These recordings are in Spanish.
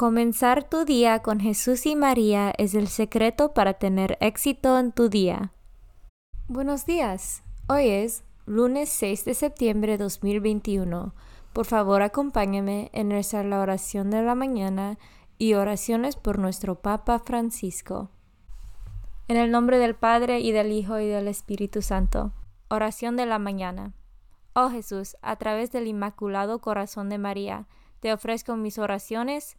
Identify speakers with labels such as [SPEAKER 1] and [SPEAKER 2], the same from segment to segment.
[SPEAKER 1] Comenzar tu día con Jesús y María es el secreto para tener éxito en tu día. Buenos días. Hoy es lunes 6 de septiembre de 2021. Por favor, acompáñame en la oración de la mañana y oraciones por nuestro Papa Francisco. En el nombre del Padre y del Hijo y del Espíritu Santo. Oración de la mañana. Oh Jesús, a través del Inmaculado Corazón de María, te ofrezco mis oraciones,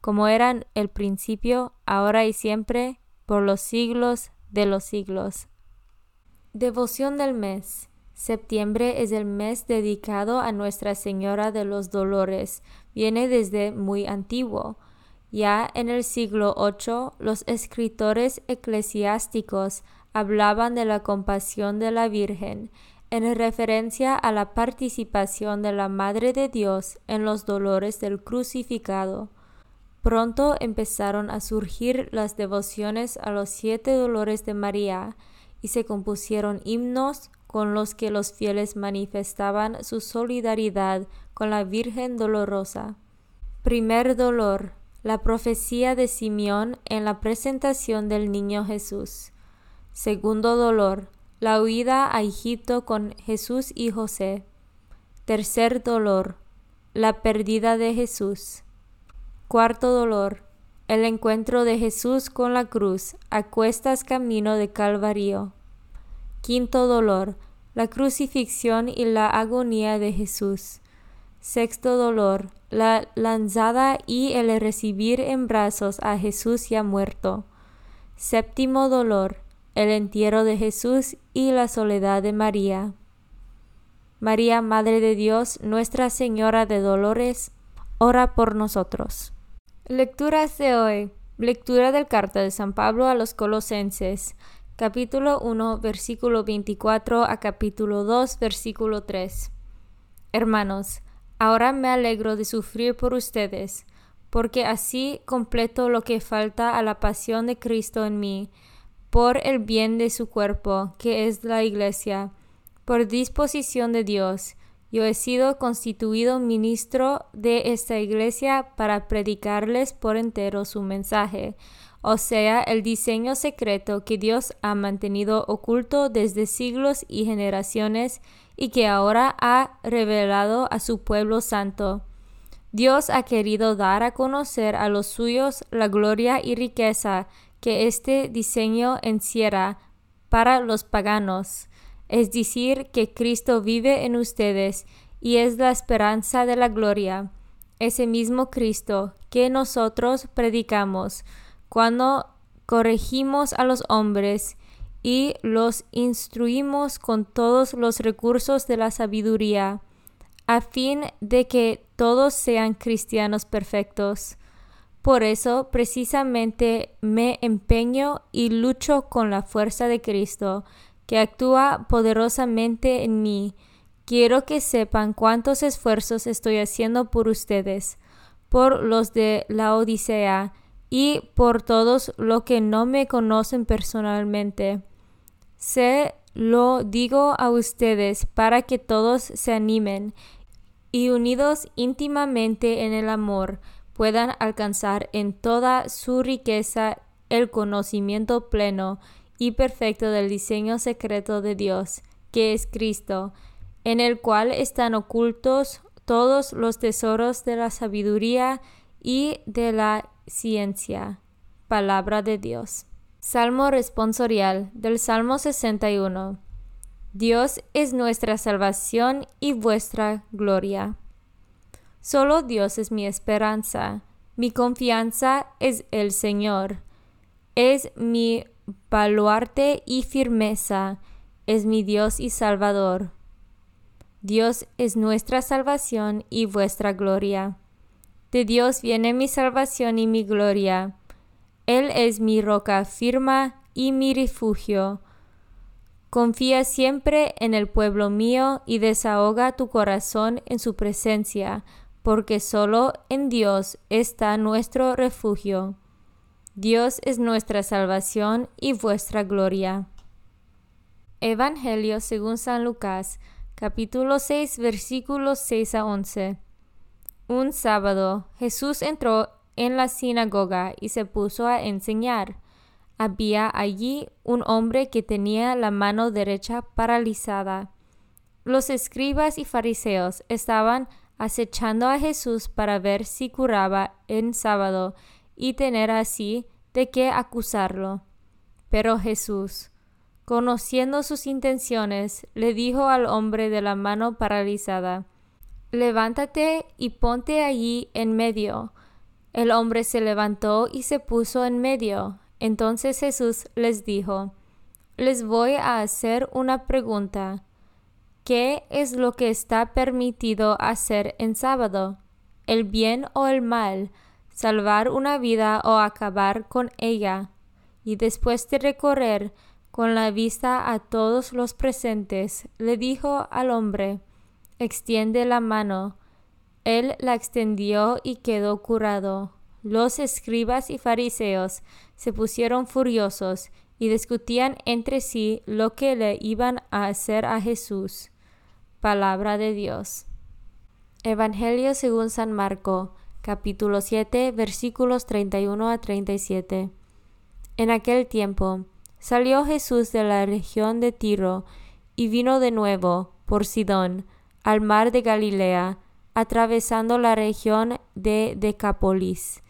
[SPEAKER 1] como eran el principio, ahora y siempre, por los siglos de los siglos. Devoción del mes. Septiembre es el mes dedicado a Nuestra Señora de los Dolores. Viene desde muy antiguo. Ya en el siglo VIII, los escritores eclesiásticos hablaban de la compasión de la Virgen, en referencia a la participación de la Madre de Dios en los dolores del crucificado. Pronto empezaron a surgir las devociones a los siete dolores de María y se compusieron himnos con los que los fieles manifestaban su solidaridad con la Virgen Dolorosa. Primer dolor, la profecía de Simeón en la presentación del niño Jesús. Segundo dolor, la huida a Egipto con Jesús y José. Tercer dolor, la pérdida de Jesús. Cuarto dolor. El encuentro de Jesús con la cruz a cuestas camino de Calvario. Quinto dolor. La crucifixión y la agonía de Jesús. Sexto dolor. La lanzada y el recibir en brazos a Jesús ya muerto. Séptimo dolor. El entierro de Jesús y la soledad de María. María, Madre de Dios, Nuestra Señora de Dolores, ora por nosotros. Lecturas de hoy. Lectura del carta de San Pablo a los Colosenses, capítulo 1, versículo 24 a capítulo 2, versículo 3. Hermanos, ahora me alegro de sufrir por ustedes, porque así completo lo que falta a la pasión de Cristo en mí, por el bien de su cuerpo, que es la Iglesia, por disposición de Dios yo he sido constituido ministro de esta iglesia para predicarles por entero su mensaje, o sea, el diseño secreto que Dios ha mantenido oculto desde siglos y generaciones y que ahora ha revelado a su pueblo santo. Dios ha querido dar a conocer a los suyos la gloria y riqueza que este diseño encierra para los paganos es decir, que Cristo vive en ustedes y es la esperanza de la gloria, ese mismo Cristo que nosotros predicamos cuando corregimos a los hombres y los instruimos con todos los recursos de la sabiduría, a fin de que todos sean cristianos perfectos. Por eso precisamente me empeño y lucho con la fuerza de Cristo, que actúa poderosamente en mí. Quiero que sepan cuántos esfuerzos estoy haciendo por ustedes, por los de la Odisea y por todos los que no me conocen personalmente. Se lo digo a ustedes para que todos se animen y unidos íntimamente en el amor, puedan alcanzar en toda su riqueza el conocimiento pleno y perfecto del diseño secreto de Dios, que es Cristo, en el cual están ocultos todos los tesoros de la sabiduría y de la ciencia. Palabra de Dios. Salmo responsorial del Salmo 61. Dios es nuestra salvación y vuestra gloria. Solo Dios es mi esperanza. Mi confianza es el Señor. Es mi baluarte y firmeza. Es mi Dios y Salvador. Dios es nuestra salvación y vuestra gloria. De Dios viene mi salvación y mi gloria. Él es mi roca firma y mi refugio. Confía siempre en el pueblo mío y desahoga tu corazón en su presencia, porque solo en Dios está nuestro refugio. Dios es nuestra salvación y vuestra gloria. Evangelio según San Lucas, capítulo 6, versículos 6 a 11. Un sábado Jesús entró en la sinagoga y se puso a enseñar. Había allí un hombre que tenía la mano derecha paralizada. Los escribas y fariseos estaban acechando a Jesús para ver si curaba en sábado y tener así de qué acusarlo. Pero Jesús, conociendo sus intenciones, le dijo al hombre de la mano paralizada, Levántate y ponte allí en medio. El hombre se levantó y se puso en medio. Entonces Jesús les dijo, Les voy a hacer una pregunta. ¿Qué es lo que está permitido hacer en sábado? ¿El bien o el mal? ¿Salvar una vida o acabar con ella? Y después de recorrer con la vista a todos los presentes, le dijo al hombre, extiende la mano. Él la extendió y quedó curado. Los escribas y fariseos se pusieron furiosos y discutían entre sí lo que le iban a hacer a Jesús. Palabra de Dios. Evangelio según San Marco, capítulo 7, versículos 31 a 37. En aquel tiempo salió Jesús de la región de Tiro y vino de nuevo por Sidón al mar de Galilea, atravesando la región de Decápolis.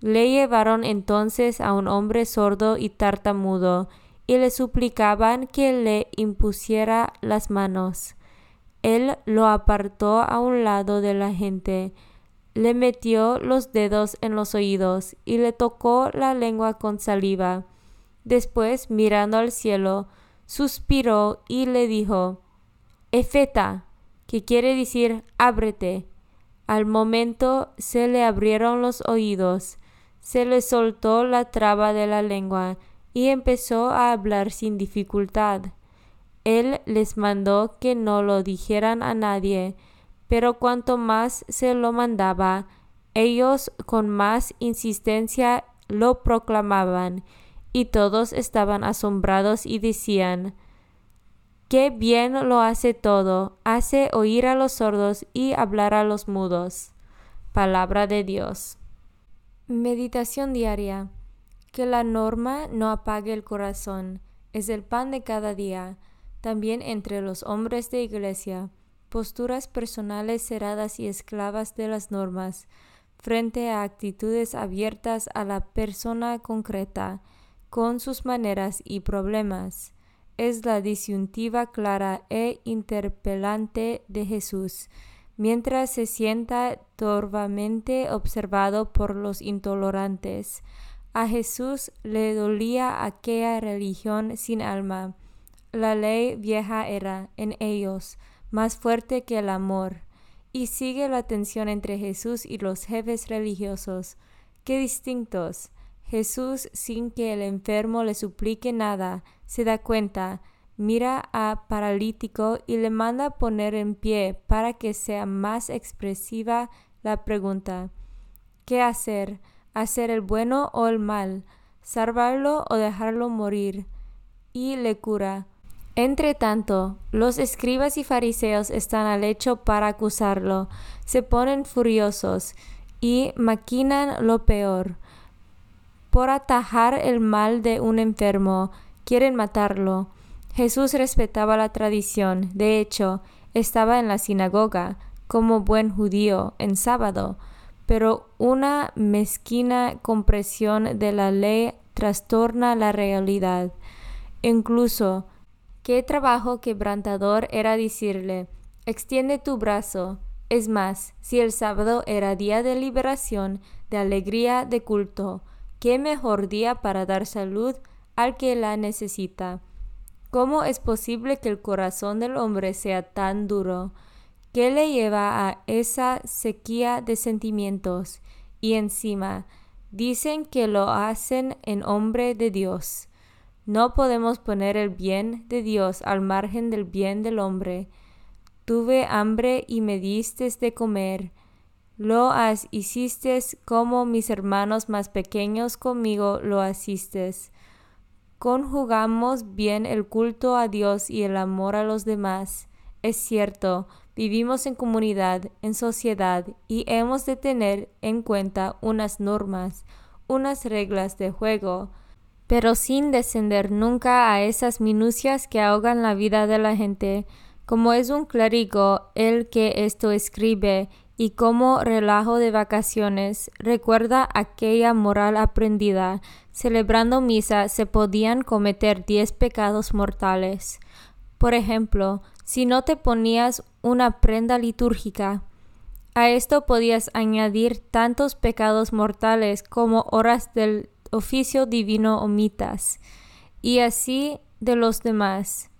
[SPEAKER 1] Le llevaron entonces a un hombre sordo y tartamudo, y le suplicaban que le impusiera las manos. Él lo apartó a un lado de la gente, le metió los dedos en los oídos y le tocó la lengua con saliva. Después, mirando al cielo, suspiró y le dijo, Efeta, que quiere decir ábrete. Al momento se le abrieron los oídos, se le soltó la traba de la lengua y empezó a hablar sin dificultad. Él les mandó que no lo dijeran a nadie, pero cuanto más se lo mandaba, ellos con más insistencia lo proclamaban, y todos estaban asombrados y decían, Qué bien lo hace todo, hace oír a los sordos y hablar a los mudos. Palabra de Dios. Meditación diaria. Que la norma no apague el corazón, es el pan de cada día también entre los hombres de iglesia, posturas personales cerradas y esclavas de las normas, frente a actitudes abiertas a la persona concreta, con sus maneras y problemas. Es la disyuntiva clara e interpelante de Jesús, mientras se sienta torvamente observado por los intolerantes, A Jesús le dolía aquella religión sin alma. La ley vieja era, en ellos, más fuerte que el amor. Y sigue la tensión entre Jesús y los jefes religiosos. Qué distintos. Jesús, sin que el enfermo le suplique nada, se da cuenta, mira a paralítico y le manda poner en pie para que sea más expresiva la pregunta. ¿Qué hacer? hacer el bueno o el mal, salvarlo o dejarlo morir, y le cura. Entre tanto, los escribas y fariseos están al hecho para acusarlo, se ponen furiosos y maquinan lo peor. Por atajar el mal de un enfermo, quieren matarlo. Jesús respetaba la tradición, de hecho, estaba en la sinagoga, como buen judío, en sábado, pero una mezquina compresión de la ley trastorna la realidad. Incluso, qué trabajo quebrantador era decirle, extiende tu brazo. Es más, si el sábado era día de liberación, de alegría, de culto, qué mejor día para dar salud al que la necesita. ¿Cómo es posible que el corazón del hombre sea tan duro? ¿Qué le lleva a esa sequía de sentimientos? Y encima, dicen que lo hacen en hombre de Dios. No podemos poner el bien de Dios al margen del bien del hombre. Tuve hambre y me diste de comer. Lo has hiciste como mis hermanos más pequeños conmigo lo asistes. Conjugamos bien el culto a Dios y el amor a los demás. Es cierto, Vivimos en comunidad, en sociedad y hemos de tener en cuenta unas normas, unas reglas de juego, pero sin descender nunca a esas minucias que ahogan la vida de la gente, como es un clérigo el que esto escribe y como relajo de vacaciones recuerda aquella moral aprendida. Celebrando misa se podían cometer diez pecados mortales. Por ejemplo, si no te ponías una prenda litúrgica. A esto podías añadir tantos pecados mortales como horas del oficio divino omitas, y así de los demás.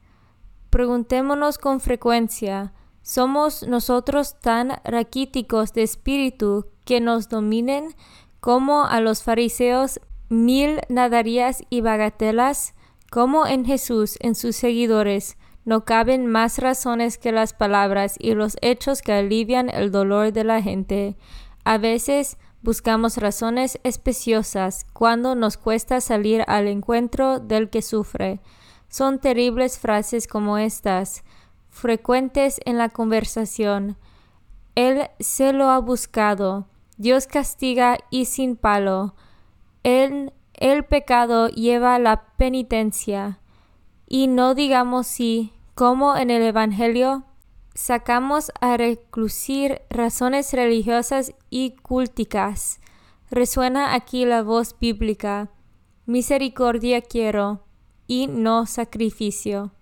[SPEAKER 1] Preguntémonos con frecuencia, ¿somos nosotros tan raquíticos de espíritu que nos dominen como a los fariseos mil nadarías y bagatelas, como en Jesús, en sus seguidores, no caben más razones que las palabras y los hechos que alivian el dolor de la gente. A veces buscamos razones especiosas cuando nos cuesta salir al encuentro del que sufre. Son terribles frases como estas, frecuentes en la conversación. Él se lo ha buscado. Dios castiga y sin palo. Él, el pecado lleva la penitencia. Y no digamos sí, como en el Evangelio, sacamos a reclucir razones religiosas y culticas. Resuena aquí la voz bíblica, misericordia quiero y no sacrificio.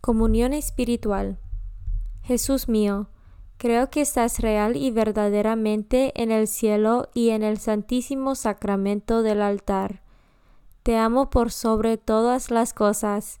[SPEAKER 1] Comunión espiritual. Jesús mío, creo que estás real y verdaderamente en el cielo y en el santísimo sacramento del altar. Te amo por sobre todas las cosas